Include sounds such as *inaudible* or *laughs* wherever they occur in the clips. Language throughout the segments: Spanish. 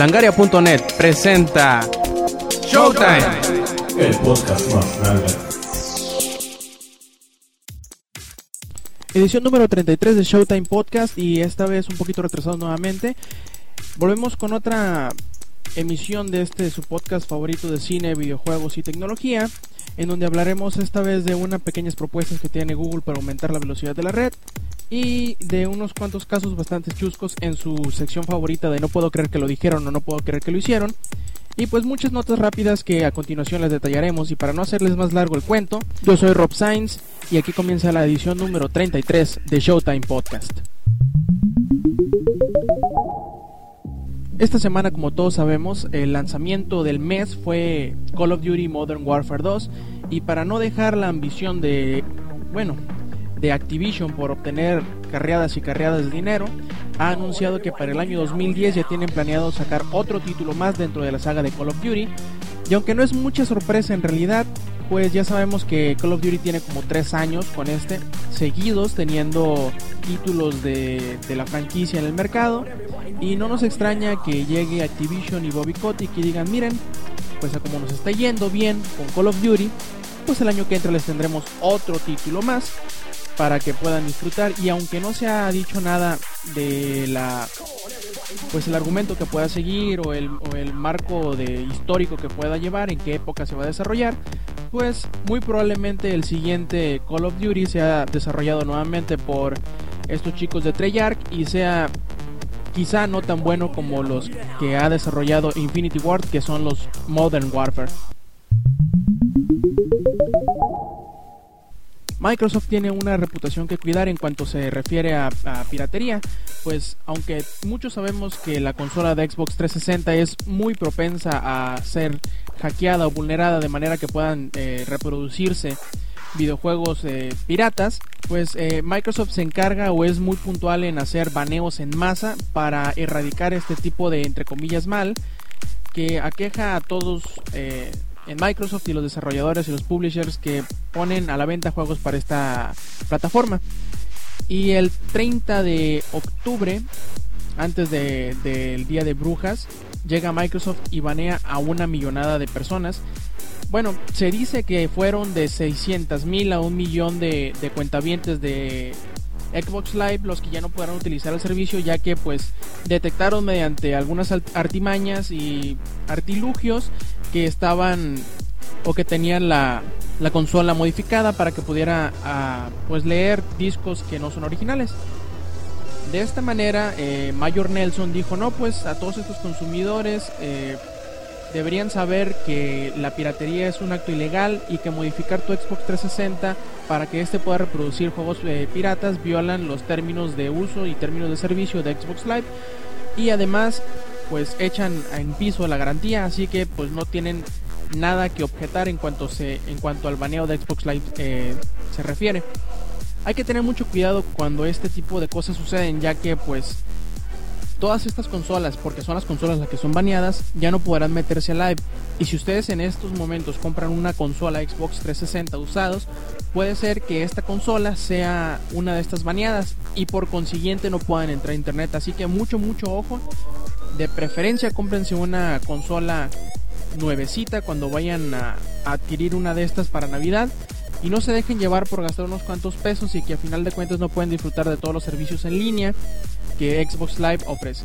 Langaria.net presenta Showtime. El podcast más grande. Edición número 33 de Showtime Podcast y esta vez un poquito retrasado nuevamente. Volvemos con otra emisión de este su podcast favorito de cine, videojuegos y tecnología, en donde hablaremos esta vez de unas pequeñas propuestas que tiene Google para aumentar la velocidad de la red y de unos cuantos casos bastante chuscos en su sección favorita de no puedo creer que lo dijeron o no puedo creer que lo hicieron. Y pues muchas notas rápidas que a continuación les detallaremos y para no hacerles más largo el cuento, yo soy Rob Sainz y aquí comienza la edición número 33 de Showtime Podcast. Esta semana, como todos sabemos, el lanzamiento del mes fue Call of Duty Modern Warfare 2 y para no dejar la ambición de, bueno, de Activision por obtener carreadas y carreadas de dinero, ha anunciado que para el año 2010 ya tienen planeado sacar otro título más dentro de la saga de Call of Duty. Y aunque no es mucha sorpresa en realidad, pues ya sabemos que Call of Duty tiene como 3 años con este, seguidos teniendo títulos de, de la franquicia en el mercado. Y no nos extraña que llegue Activision y Bobby Kotick y digan, miren, pues a como nos está yendo bien con Call of Duty, pues el año que entra les tendremos otro título más para que puedan disfrutar y aunque no se ha dicho nada de la pues el argumento que pueda seguir o el, o el marco de histórico que pueda llevar en qué época se va a desarrollar pues muy probablemente el siguiente Call of Duty sea desarrollado nuevamente por estos chicos de Treyarch y sea quizá no tan bueno como los que ha desarrollado Infinity Ward que son los Modern Warfare. Microsoft tiene una reputación que cuidar en cuanto se refiere a, a, piratería, pues aunque muchos sabemos que la consola de Xbox 360 es muy propensa a ser hackeada o vulnerada de manera que puedan eh, reproducirse videojuegos eh, piratas, pues eh, Microsoft se encarga o es muy puntual en hacer baneos en masa para erradicar este tipo de entre comillas mal que aqueja a todos en Microsoft y los desarrolladores y los publishers que ponen a la venta juegos para esta plataforma. Y el 30 de octubre, antes del de, Día de Brujas, llega Microsoft y banea a una millonada de personas. Bueno, se dice que fueron de 600 mil a un millón de, de cuentavientes de Xbox Live los que ya no podrán utilizar el servicio ya que pues detectaron mediante algunas artimañas y artilugios que estaban o que tenían la, la consola modificada para que pudiera uh, pues leer discos que no son originales. De esta manera, eh, Mayor Nelson dijo, no, pues a todos estos consumidores eh, deberían saber que la piratería es un acto ilegal y que modificar tu Xbox 360 para que éste pueda reproducir juegos eh, piratas violan los términos de uso y términos de servicio de Xbox Live y además pues echan en piso la garantía así que pues no tienen nada que objetar en cuanto se en cuanto al baneo de Xbox Live eh, se refiere hay que tener mucho cuidado cuando este tipo de cosas suceden ya que pues todas estas consolas, porque son las consolas las que son baneadas, ya no podrán meterse a live. Y si ustedes en estos momentos compran una consola Xbox 360 usados, puede ser que esta consola sea una de estas baneadas y por consiguiente no puedan entrar a internet. Así que mucho, mucho ojo. De preferencia cómprense una consola nuevecita cuando vayan a, adquirir una de estas para Navidad y no se dejen llevar por gastar unos cuantos pesos y que a final de cuentas no pueden disfrutar de todos los servicios en línea que Xbox Live ofrece.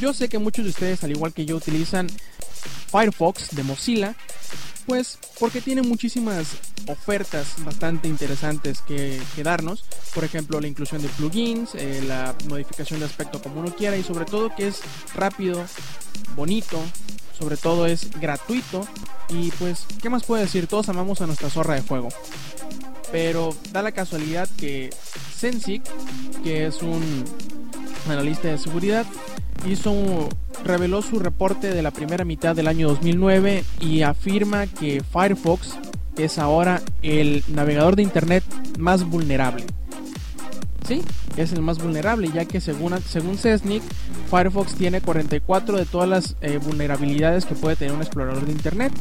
Yo sé que muchos de ustedes, al igual que yo, utilizan Firefox de Mozilla, pues porque tiene muchísimas ofertas bastante interesantes que, que, darnos. Por ejemplo, la inclusión de plugins, eh, la modificación de aspecto como uno quiera y sobre todo que es rápido, bonito, sobre todo es gratuito y pues, ¿qué más puedo decir? Todos amamos a nuestra zorra de juego. Pero da la casualidad que Sensic, que es un analista de seguridad, hizo reveló su reporte de la primera mitad del año 2009 y afirma que Firefox es ahora el navegador de internet más vulnerable. Sí, es el más vulnerable, ya que según, según Cesnic, Firefox tiene 44 de todas las eh, vulnerabilidades que puede tener un explorador de internet.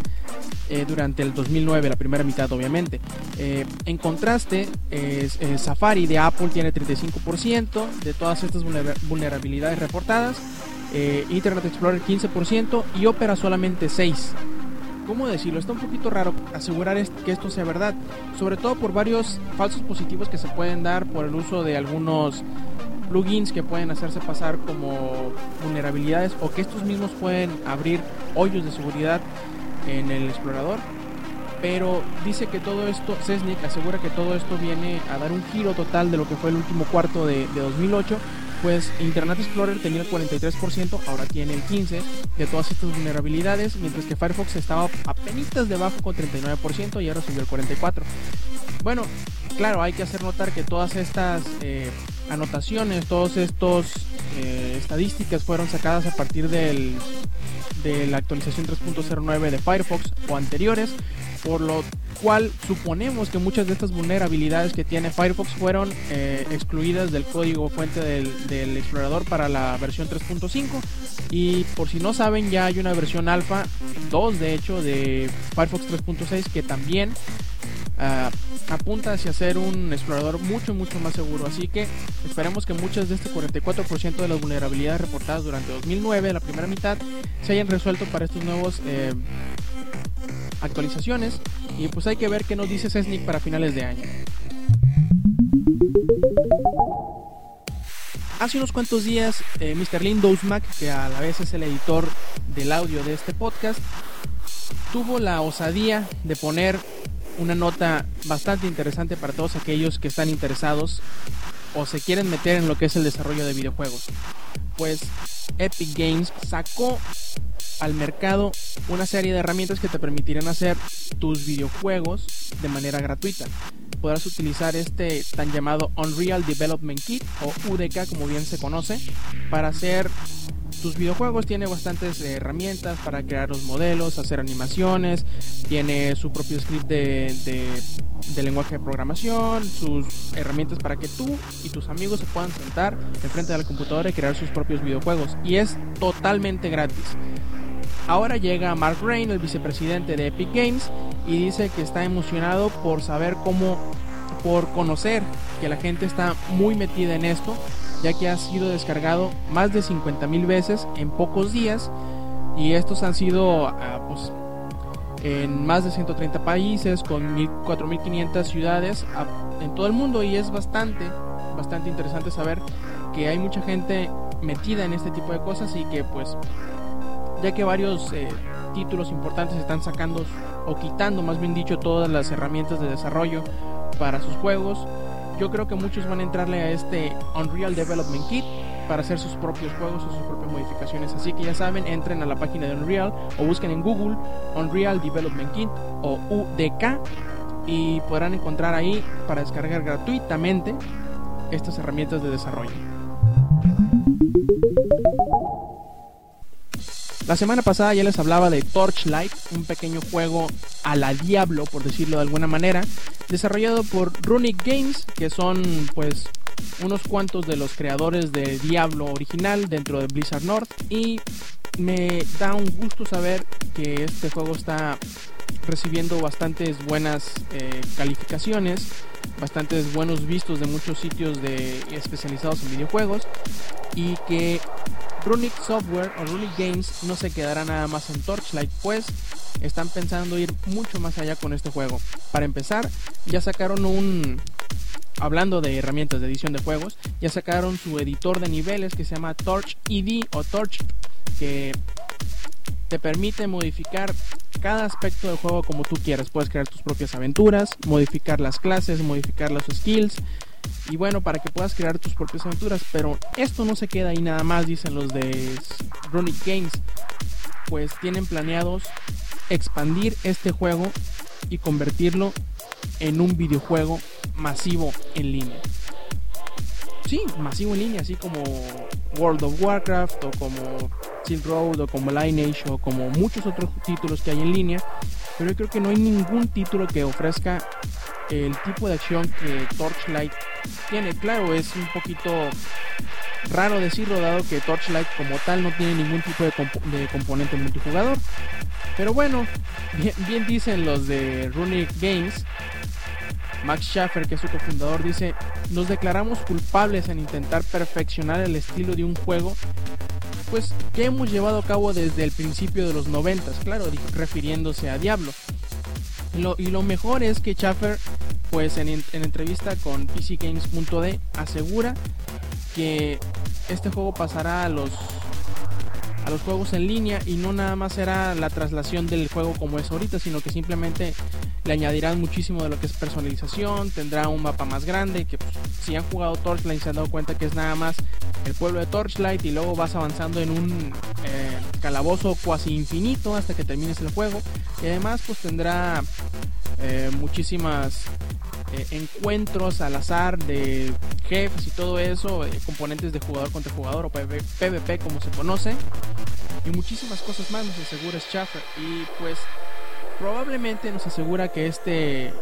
eh, durante el 2009, la primera mitad obviamente. Eh, en contraste, Safari de Apple tiene 35% de todas estas vulnerabilidades reportadas, Internet Explorer 15% y Opera solamente 6%. ¿Cómo decirlo? Está un poquito raro asegurar que esto sea verdad, sobre todo por varios falsos positivos que se pueden dar por el uso de algunos plugins que pueden hacerse pasar como vulnerabilidades o que estos mismos pueden abrir hoyos de seguridad en el explorador. Pero dice que todo esto, Cesnik asegura que todo esto viene a dar un giro total de lo que fue el último cuarto de, 2008 pues Internet Explorer tenía el 43%, ahora tiene el 15% de todas estas vulnerabilidades, mientras que Firefox estaba apenas debajo con 39% y ahora subió el 44%. Bueno, claro, hay que hacer notar que todas estas eh, anotaciones, todos estos eh, estadísticas fueron sacadas a partir del, de la actualización 3.09 de Firefox o anteriores, por lo cual suponemos que muchas de estas vulnerabilidades que tiene Firefox fueron eh, excluidas del código fuente del, del, explorador para la versión 3.5 y por si no saben ya hay una versión alfa 2 de hecho de Firefox 3.6 que también uh, apunta hacia ser un explorador mucho mucho más seguro así que esperemos que muchas de este 44% de las vulnerabilidades reportadas durante 2009 la primera mitad se hayan resuelto para estos nuevos eh, actualizaciones y pues hay que ver qué nos dice Sesnic para finales de año Hace unos cuantos días, eh, Mr. Lindos Mac, que a la vez es el editor del audio de este podcast, tuvo la osadía de poner una nota bastante interesante para todos aquellos que están interesados o se quieren meter en lo que es el desarrollo de videojuegos. Pues Epic Games sacó al mercado una serie de herramientas que te permitirán hacer tus videojuegos de manera gratuita. Podrás utilizar este tan llamado Unreal Development Kit o UDK como bien se conoce para hacer tus videojuegos tiene bastantes herramientas para crear los modelos, hacer animaciones, tiene su propio script de, de, lenguaje de programación, sus herramientas para que tú y tus amigos se puedan sentar enfrente de la computadora y crear sus propios videojuegos. Y es totalmente gratis. Ahora llega Mark Rain, el vicepresidente de Epic Games, y dice que está emocionado por saber cómo, por conocer que la gente está muy metida en esto ya que ha sido descargado más de 50.000 veces en pocos días y estos han sido ah, pues, en más de 130 países con 4.500 ciudades ah, en todo el mundo. Y es bastante, bastante interesante saber que hay mucha gente metida en este tipo de cosas y que pues ya que varios eh, títulos importantes están sacando o quitando más bien dicho todas las herramientas de desarrollo para sus juegos yo creo que muchos van a entrarle a este Unreal Development Kit para hacer sus propios juegos o sus propias modificaciones. Así que ya saben, entren a la página de Unreal o busquen en Google Unreal Development Kit o UDK y podrán encontrar ahí para descargar gratuitamente estas herramientas de desarrollo. La semana pasada ya les hablaba de Torchlight, un pequeño juego a la Diablo, por decirlo de alguna manera, desarrollado por Runic Games, que son pues unos cuantos de los creadores de Diablo original dentro de Blizzard North y me da un gusto saber que este juego está recibiendo bastantes buenas eh, calificaciones, bastantes buenos vistos de muchos sitios de especializados en videojuegos y que Runic Software o Runic Games no se quedará nada más en Torchlight, pues están pensando ir mucho más allá con este juego. Para empezar, ya sacaron un hablando de herramientas de edición de juegos, ya sacaron su editor de niveles que se llama Torch ED o Torch, que te permite modificar cada aspecto del juego como tú quieras. Puedes crear tus propias aventuras, modificar las clases, modificar los skills, y bueno, para que puedas crear tus propias aventuras. Pero esto no se queda ahí nada más, dicen los de Runic Games. Pues tienen planeados expandir este juego y convertirlo en un videojuego masivo en línea. Sí, masivo en línea, así como World of Warcraft o como Silk Road o como Lineage o como muchos otros títulos que hay en línea. Pero yo creo que no hay ningún título que ofrezca el tipo de acción que Torchlight tiene. Claro, es un poquito Raro decirlo dado que Torchlight como tal no tiene ningún tipo de, componente multijugador. Pero bueno, bien, dicen los de Runic Games. Max Schaffer, que es su cofundador, dice, nos declaramos culpables en intentar perfeccionar el estilo de un juego pues que hemos llevado a cabo desde el principio de los 90, claro, refiriéndose a Diablo. Y lo mejor es que Schaffer, pues en, en entrevista con PCGames.de, asegura que este juego pasará a los a los juegos en línea y no nada más será la traslación del juego como es ahorita, sino que simplemente le añadirán muchísimo de lo que es personalización, tendrá un mapa más grande, que pues, si han jugado Torchlight se han dado cuenta que es nada más el pueblo de Torchlight y luego vas avanzando en un calabozo cuasi infinito hasta que termines el juego y además pues tendrá eh, muchísimas eh, encuentros al azar de jefes y todo eso, eh, componentes de jugador contra jugador o PvP como se conoce, y muchísimas cosas más nos asegura Schaffer. Y pues probablemente nos asegura que este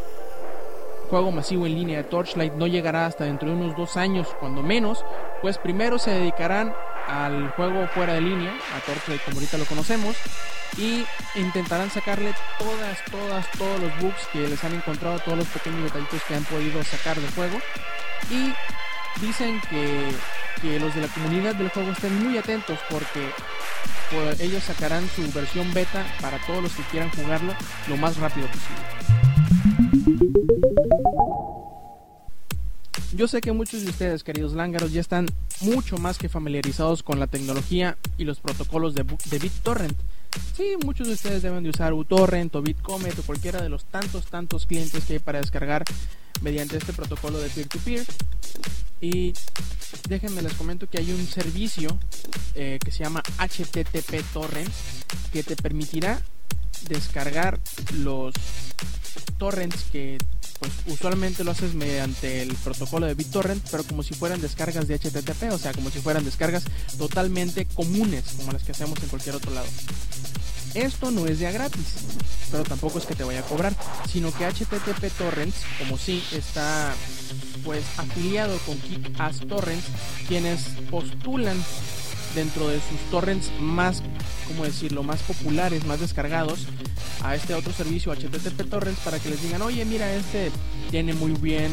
juego masivo en línea de Torchlight no llegará hasta dentro de unos dos años, cuando menos, pues primero se dedicarán al juego fuera de línea, a Torchlight como ahorita lo conocemos, y intentarán sacarle todas, todas, todos los bugs que les han encontrado, todos los pequeños detallitos que han podido sacar del juego. Y dicen que, que los de la comunidad del juego estén muy atentos porque pues, ellos sacarán su versión beta para todos los que quieran jugarlo lo más rápido posible. Yo sé que muchos de ustedes, queridos lángaros, ya están mucho más que familiarizados con la tecnología y los protocolos de, BitTorrent. Sí, muchos de ustedes deben de usar uTorrent o BitComet o cualquiera de los tantos, tantos clientes que hay para descargar mediante este protocolo de peer-to-peer. Y déjenme les comento que hay un servicio eh, que se llama HTTP Torrents que te permitirá descargar los torrents que pues usualmente lo haces mediante el protocolo de BitTorrent, pero como si fueran descargas de HTTP, o sea, como si fueran descargas totalmente comunes, como las que hacemos en cualquier otro lado. Esto no es ya gratis, pero tampoco es que te vaya a cobrar, sino que HTTP Torrents, como si está pues afiliado con Kick-Ass Torrents, quienes postulan dentro de sus torrents más, como decirlo, más populares, más descargados a este otro servicio HTTP Torrents para que les digan, oye, mira, este tiene muy bien,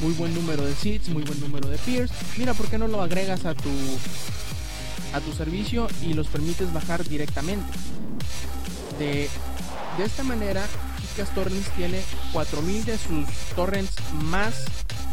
muy buen número de seeds, muy buen número de peers, mira, ¿por qué no lo agregas a tu a tu servicio y los permites bajar directamente? De, de esta manera, Torrents tiene 4000 de sus torrents más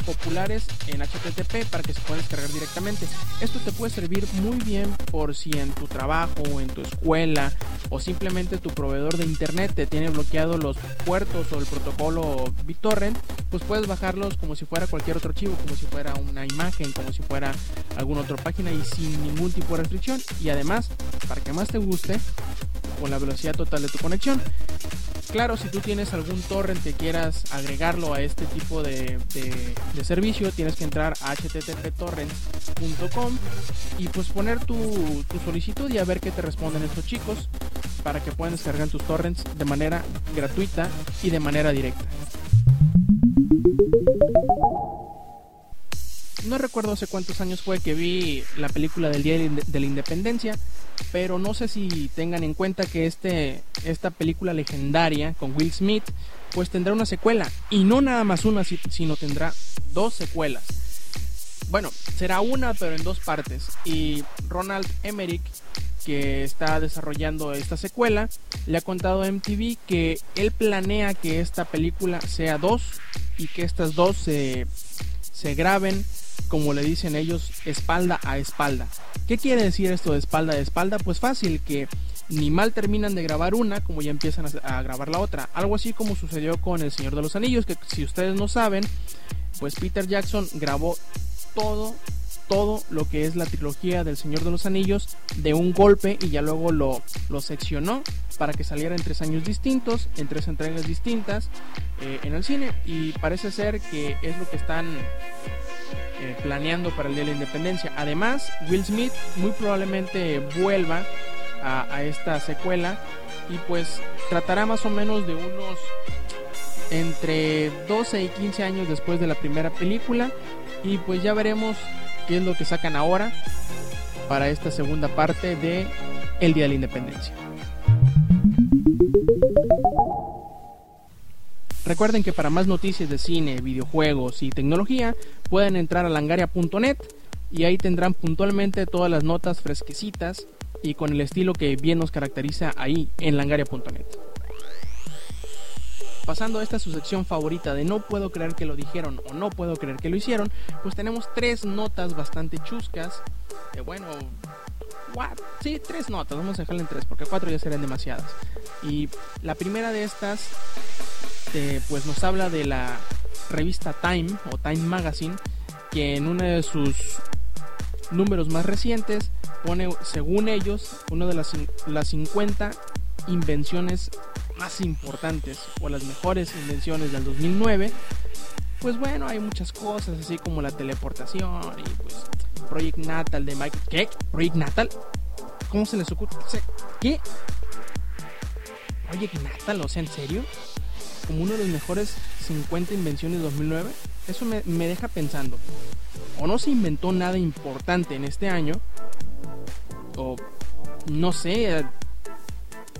populares en HTTP para que se puedan descargar directamente. Esto te puede servir muy bien por si en tu trabajo en tu escuela o simplemente tu proveedor de internet te tiene bloqueado los puertos o el protocolo BitTorrent, pues puedes bajarlos como si fuera cualquier otro archivo, como si fuera una imagen, como si fuera alguna otra página y sin ningún tipo de restricción. Y además, para que más te guste, con la velocidad total de tu conexión. Claro, si tú tienes algún torrent que quieras agregarlo a este tipo de, servicio, tienes que entrar a httptorrents.com y pues poner tu, tu solicitud y a ver qué te responden estos chicos para que puedan descargar tus torrents de manera gratuita y de manera directa. No recuerdo hace cuántos años fue que vi la película del Día de la Independencia, pero no sé si tengan en cuenta que este, esta película legendaria con Will Smith pues tendrá una secuela y no nada más una sino tendrá dos secuelas. Bueno será una pero en dos partes y Ronald Emmerich que está desarrollando esta secuela le ha contado a MTV que él planea que esta película sea dos y que estas dos se, se graben como le dicen ellos, espalda a espalda. ¿Qué quiere decir esto de espalda a espalda? Pues fácil, que ni mal terminan de grabar una como ya empiezan a, grabar la otra. Algo así como sucedió con El Señor de los Anillos, que si ustedes no saben, pues Peter Jackson grabó todo, todo lo que es la trilogía del Señor de los Anillos de un golpe y ya luego lo, lo seccionó para que saliera en tres años distintos, en tres entregas distintas eh, en el cine. Y parece ser que es lo que están eh, planeando para el Día de la Independencia. Además, Will Smith muy probablemente vuelva a, esta secuela y pues tratará más o menos de unos entre 12 y 15 años después de la primera película y pues ya veremos qué es lo que sacan ahora para esta segunda parte de El Día de la Independencia. Recuerden que para más noticias de cine, videojuegos y tecnología pueden entrar a langaria.net y ahí tendrán puntualmente todas las notas fresquecitas y con el estilo que bien nos caracteriza ahí en langaria.net. Pasando a esta su sección favorita de no puedo creer que lo dijeron o no puedo creer que lo hicieron, pues tenemos tres notas bastante chuscas. Bueno, what? sí, tres notas, vamos a dejarle en tres porque cuatro ya serían demasiadas. Y la primera de estas este, pues nos habla de la revista Time o Time Magazine, que en uno de sus números más recientes pone, según ellos, una de las, las 50 invenciones más importantes o las mejores invenciones del 2009. Pues bueno, hay muchas cosas, así como la teleportación y pues Project Natal de Mike. ¿Qué? ¿Project Natal? ¿Cómo se les ocurre? ¿Qué? ¿Project Natal? O sea, ¿en serio? Como una de las mejores 50 invenciones de 2009, eso me, deja pensando. O no se inventó nada importante en este año, o no sé,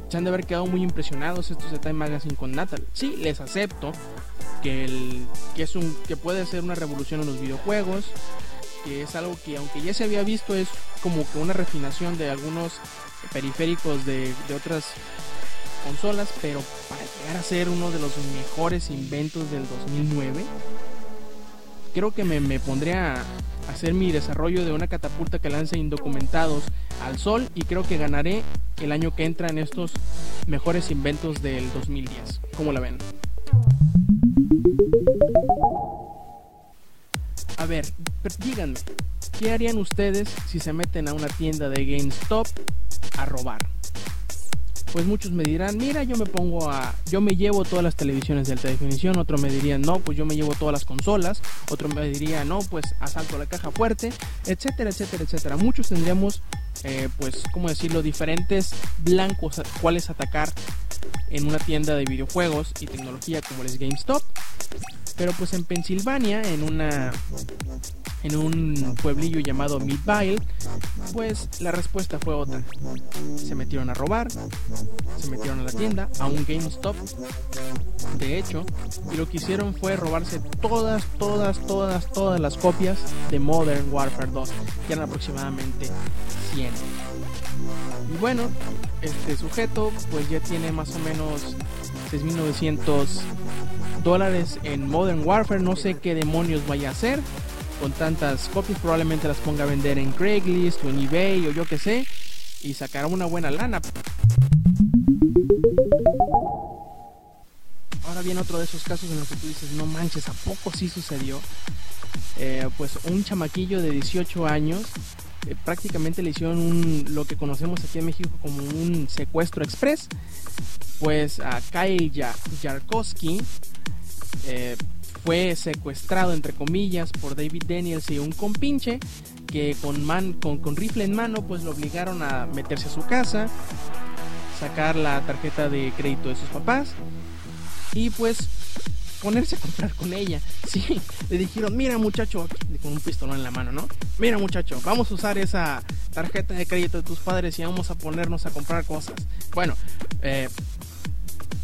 se han de haber quedado muy impresionados estos de Time Magazine con Natal. Sí, les acepto que, el, que, es un, que puede ser una revolución en los videojuegos, que es algo que aunque ya se había visto es como que una refinación de algunos periféricos de, de otras consolas, pero para llegar a ser uno de los mejores inventos del 2009, creo que me, pondré a hacer mi desarrollo de una catapulta que lance indocumentados al sol y creo que ganaré el año que entra en estos mejores inventos del 2010. ¿Cómo la ven? A ver, díganme, ¿qué harían ustedes si se meten a una tienda de GameStop a robar? Pues muchos me dirán, mira, yo me pongo a, yo me llevo todas las televisiones de alta definición, otro me diría, no, pues yo me llevo todas las consolas, otro me diría, no, pues asalto la caja fuerte, etcétera, etcétera, etcétera. Muchos tendríamos, eh, pues, ¿cómo decirlo?, diferentes blancos a cuáles atacar en una tienda de videojuegos y tecnología como es GameStop. Pero pues en Pensilvania, en una en un pueblillo llamado Midvale, pues la respuesta fue otra. Se metieron a robar, se metieron a la tienda, a un GameStop, de hecho, y lo que hicieron fue robarse todas, todas, todas, todas las copias de Modern Warfare 2, que eran aproximadamente 100. Y bueno, este sujeto pues ya tiene más o menos 6.900 dólares en Modern Warfare, no sé qué demonios vaya a hacer con tantas copias, probablemente las ponga a vender en Craigslist o en eBay o yo que sé, y sacará una buena lana. Ahora viene otro de esos casos en los que tú dices, no manches, ¿a poco sí sucedió? Eh, pues un chamaquillo de 18 años eh, prácticamente le hicieron un, lo que conocemos aquí en México como un secuestro express. Pues a Kyle Jarkowski eh, fue secuestrado, entre comillas, por David Daniels y un compinche que con, man, con, con rifle en mano pues lo obligaron a meterse a su casa, sacar la tarjeta de crédito de sus papás y pues ponerse a comprar con ella. *laughs* Sí, le dijeron, mira muchacho, con un pistolón en la mano, ¿no? Mira muchacho, vamos a usar esa tarjeta de crédito de tus padres y vamos a ponernos a comprar cosas. Bueno, eh,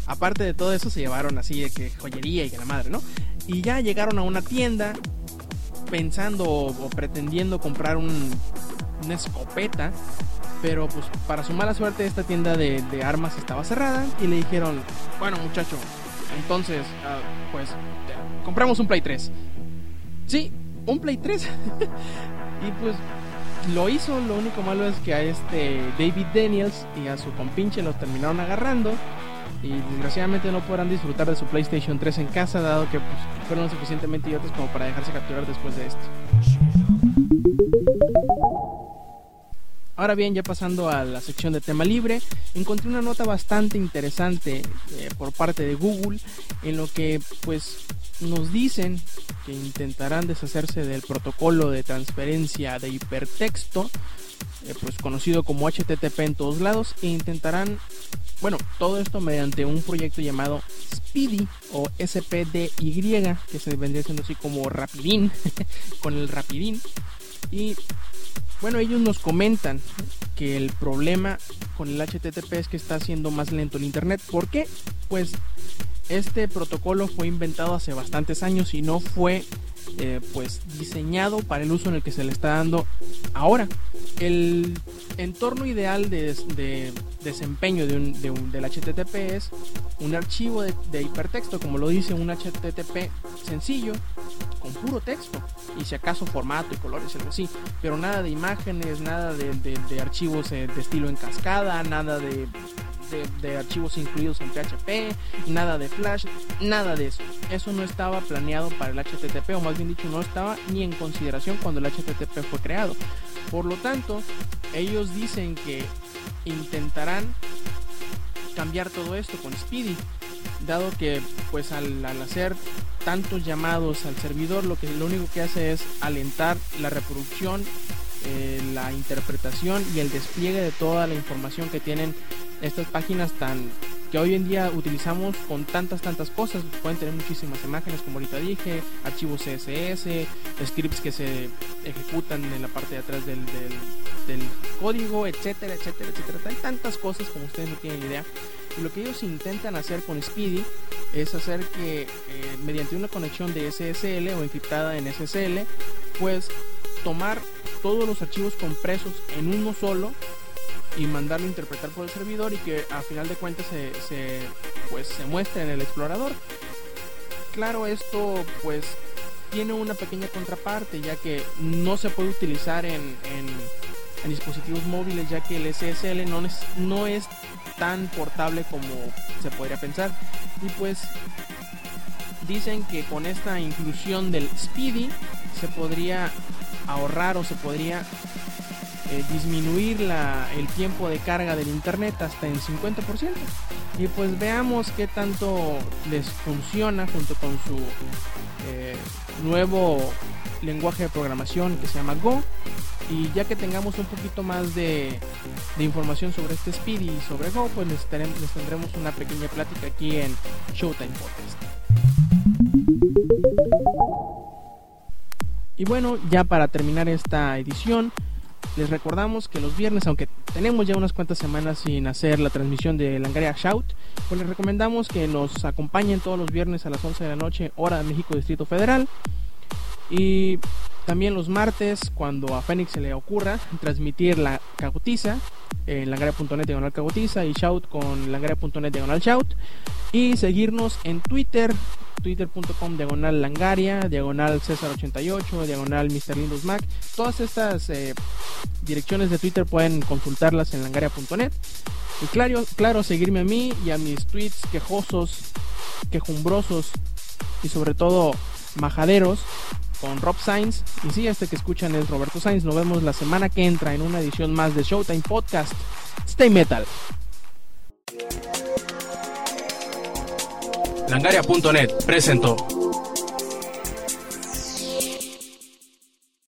aparte de todo eso se llevaron así de que joyería y que la madre, ¿no? Y ya llegaron a una tienda pensando o, pretendiendo comprar un, una escopeta. Pero pues para su mala suerte esta tienda de, armas estaba cerrada y le dijeron, bueno muchacho, entonces, ah, pues, compramos un Play 3. Sí, un Play 3. *laughs* y pues lo hizo, lo único malo es que a este David Daniels y a su compinche los terminaron agarrando. Y desgraciadamente no podrán disfrutar de su PlayStation 3 en casa, dado que pues, fueron suficientemente idiotas como para dejarse capturar después de esto. Ahora bien, ya pasando a la sección de tema libre, encontré una nota bastante interesante eh, por parte de Google en lo que pues nos dicen que intentarán deshacerse del protocolo de transferencia de hipertexto, eh, pues conocido como HTTP en todos lados, e intentarán, bueno, todo esto mediante un proyecto llamado Speedy o SPDY, que se vendría siendo así como Rapidín, *laughs* con el Rapidín Y bueno, ellos nos comentan que el problema con el HTTP es que está haciendo más lento el Internet. ¿Por qué? Pues este protocolo fue inventado hace bastantes años y no fue eh, pues diseñado para el uso en el que se le está dando ahora. El entorno ideal de, desempeño de un, del HTTP es un archivo de, hipertexto, como lo dice un HTTP sencillo, con puro texto, y si acaso formato y colores, algo así, pero nada de imágenes, nada de, archivos eh, de estilo en cascada, nada de de, archivos incluidos en PHP, nada de Flash, nada de eso. Eso no estaba planeado para el HTTP, o más bien dicho, no estaba ni en consideración cuando el HTTP fue creado. Por lo tanto, ellos dicen que intentarán cambiar todo esto con Speedy, dado que pues al, hacer tantos llamados al servidor, lo que lo único que hace es alentar la reproducción eh, la interpretación y el despliegue de toda la información que tienen estas páginas tan que hoy en día utilizamos con tantas tantas cosas. Pueden tener muchísimas imágenes como ahorita dije archivos CSS scripts que se ejecutan en la parte de atrás del, del, código etcétera etcétera etcétera. Hay tantas cosas como ustedes no tienen idea. Y lo que ellos intentan hacer con Speedy es hacer que eh, mediante una conexión de SSL o encriptada en SSL pues tomar todos los archivos compresos en uno solo y mandarlo a interpretar por el servidor y que a final de cuentas se, pues se muestre en el explorador. Claro, esto pues tiene una pequeña contraparte ya que no se puede utilizar en, en, dispositivos móviles ya que el SSL no es, no es tan portable como se podría pensar y pues dicen que con esta inclusión del Speedy se podría ahorrar o se podría eh, disminuir la, el tiempo de carga del internet hasta en 50%. Y pues veamos qué tanto les funciona junto con su eh, nuevo lenguaje de programación que se llama Go. Y ya que tengamos un poquito más de, de información sobre este Speed y sobre Go, pues les, les tendremos una pequeña plática aquí en Showtime Podcast. Y bueno, ya para terminar esta edición, les recordamos que los viernes, aunque tenemos ya unas cuantas semanas sin hacer la transmisión de Langaria Shout, pues les recomendamos que nos acompañen todos los viernes a las 11 de la noche, hora de México Distrito Federal. Y también los martes, cuando a Fénix se le ocurra transmitir la cagotiza en langaria.net diagonal cagotiza y shout con langaria.net diagonal shout. Y seguirnos en Twitter, twitter.com diagonal langaria, diagonal César88, diagonal Mr. Lindos Mac. Todas estas eh, direcciones de Twitter pueden consultarlas en langaria.net. Y claro, claro, seguirme a mí y a mis tweets quejosos, quejumbrosos y sobre todo majaderos con Rob Sainz. Y sí, este que escuchan es Roberto Sainz. Nos vemos la semana que entra en una edición más de Showtime Podcast. Stay Metal. Langaria.net presentó.